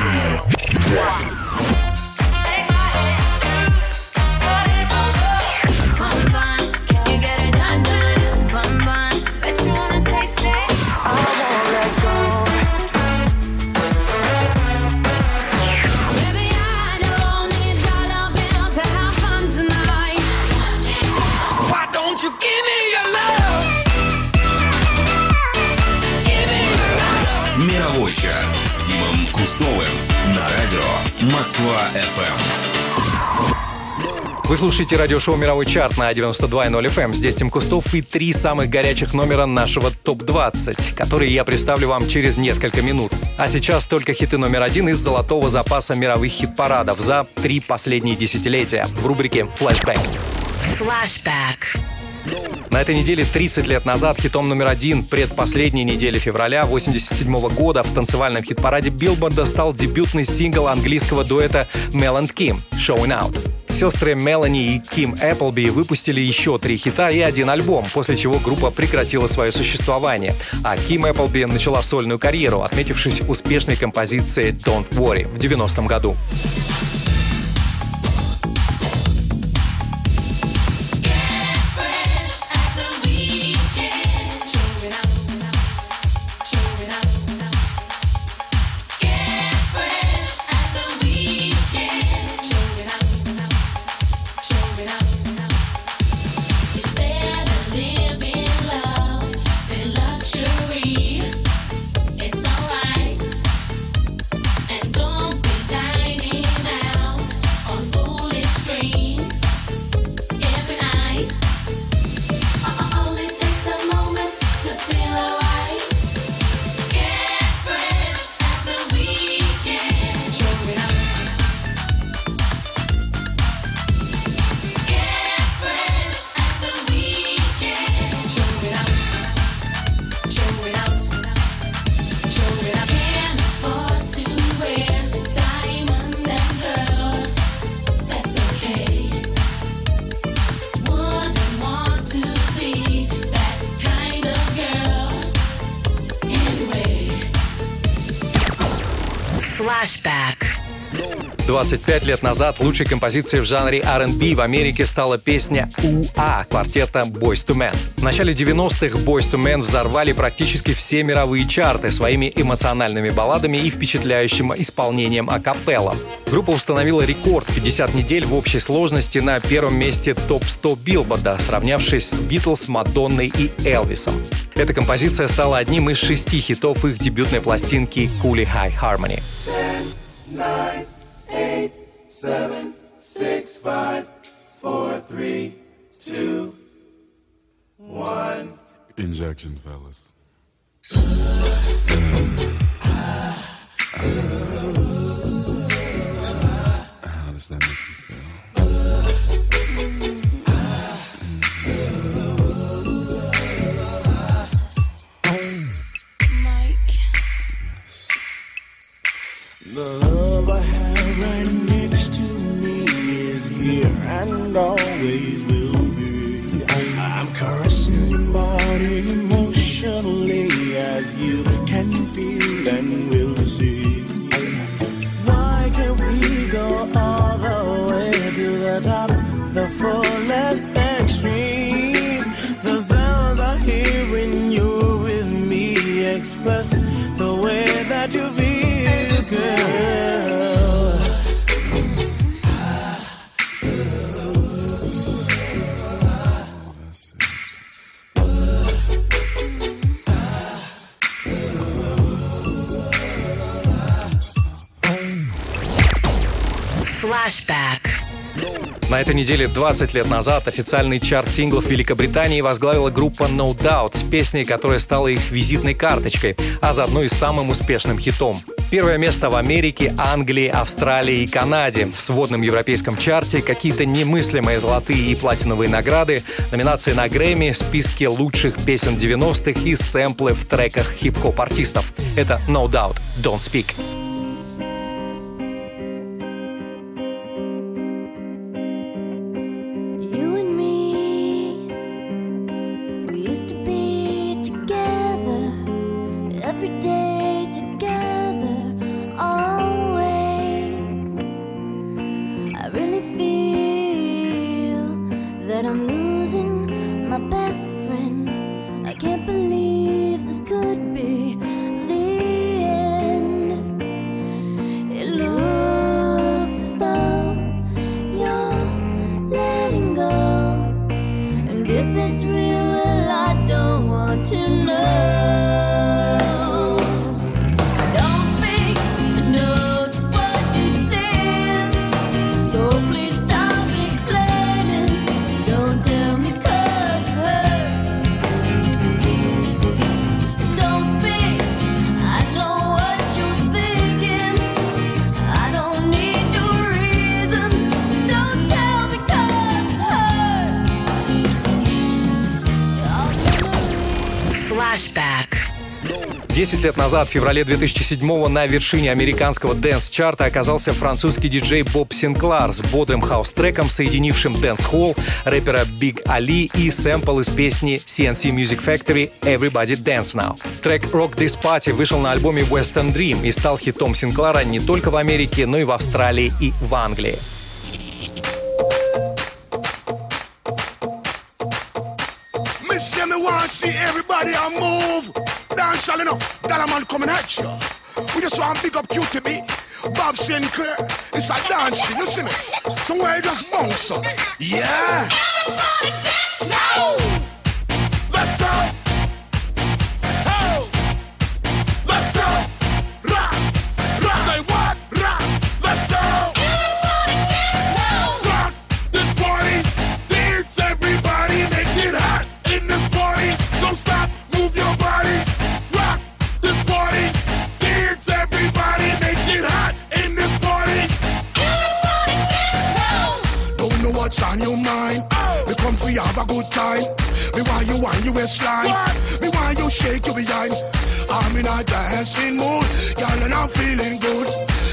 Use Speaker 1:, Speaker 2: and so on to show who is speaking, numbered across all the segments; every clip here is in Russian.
Speaker 1: two, one. Мировой чарт с Тимом Кустовым на радио Москва FM.
Speaker 2: Вы слушаете радиошоу «Мировой чарт» на 92.0 FM. Здесь Тим Кустов и три самых горячих номера нашего ТОП-20, которые я представлю вам через несколько минут. А сейчас только хиты номер один из золотого запаса мировых хит-парадов за три последние десятилетия в рубрике «Флэшбэк».
Speaker 3: Flashback.
Speaker 2: На этой неделе 30 лет назад хитом номер один предпоследней недели февраля 87 года в танцевальном хит-параде Билборда стал дебютный сингл английского дуэта Mel and Kim «Showing Out». Сестры Мелани и Ким Эпплби выпустили еще три хита и один альбом, после чего группа прекратила свое существование. А Ким Эпплби начала сольную карьеру, отметившись успешной композицией «Don't Worry» в 90-м году.
Speaker 3: Flashback.
Speaker 2: 25 лет назад лучшей композицией в жанре R&B в Америке стала песня «УА» квартета Boys to Men. В начале 90-х Boys to Men взорвали практически все мировые чарты своими эмоциональными балладами и впечатляющим исполнением акапелла. Группа установила рекорд 50 недель в общей сложности на первом месте топ-100 Билборда, сравнявшись с Битлз, Мадонной и Элвисом. Эта композиция стала одним из шести хитов их дебютной пластинки «Coolie High Harmony».
Speaker 4: Nine, eight, seven, six, five, four, three, two, one.
Speaker 5: Injection, fellas. Mm.
Speaker 4: The love I have right next to me is here and always
Speaker 3: Flashback.
Speaker 2: На этой неделе 20 лет назад официальный чарт синглов Великобритании возглавила группа No Doubt с песней, которая стала их визитной карточкой, а заодно и самым успешным хитом. Первое место в Америке, Англии, Австралии и Канаде. В сводном европейском чарте какие-то немыслимые золотые и платиновые награды, номинации на Грэмми, списки лучших песен 90-х и сэмплы в треках хип-хоп артистов. Это No Doubt, Don't Speak. 10 лет назад, в феврале 2007 на вершине американского дэнс-чарта оказался французский диджей Боб Синклар с бодрым хаус-треком, соединившим дэнс-холл, рэпера Big Ali и сэмпл из песни CNC Music Factory «Everybody Dance Now». Трек «Rock This Party» вышел на альбоме Western Dream и стал хитом Синклара не только в Америке, но и в Австралии и в Англии.
Speaker 6: Me want see everybody on move. Dance all enough, that man coming at you. We just want big up QTB. Bob Sinclair, it's a dance thing, you see me? Somewhere you just bounce up. Yeah.
Speaker 7: Everybody dance now.
Speaker 6: Don't on your mind. We come for you have a good time. Me want you want you waistline. Me want you shake your behind. I'm in a dancing mood, girl, and I'm feeling good.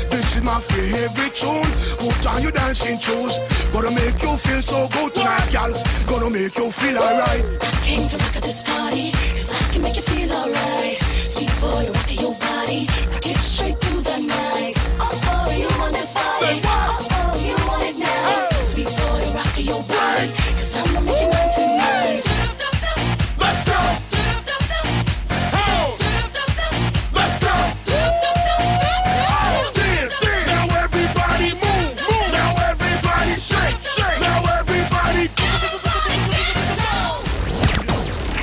Speaker 6: This is my favorite tune. Put on your dancing shoes. Gonna make you feel so good tonight, girl. Gonna make you feel alright.
Speaker 8: I Came to rock at this party, cause I can make you feel alright. Sweet boy, rock your body, rock it straight through the night. Oh, oh, you want this body?
Speaker 6: Say what?
Speaker 8: Oh, your body, cause I'ma make you mine tonight.
Speaker 6: Let's go. Oh. Let's go. Oh, dance. Now everybody move, move. Now everybody shake, shake. Now everybody.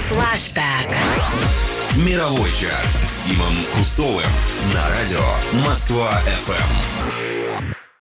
Speaker 3: Flashback.
Speaker 1: Мировой чарт с Тимом Кустовым на радио Москва FM.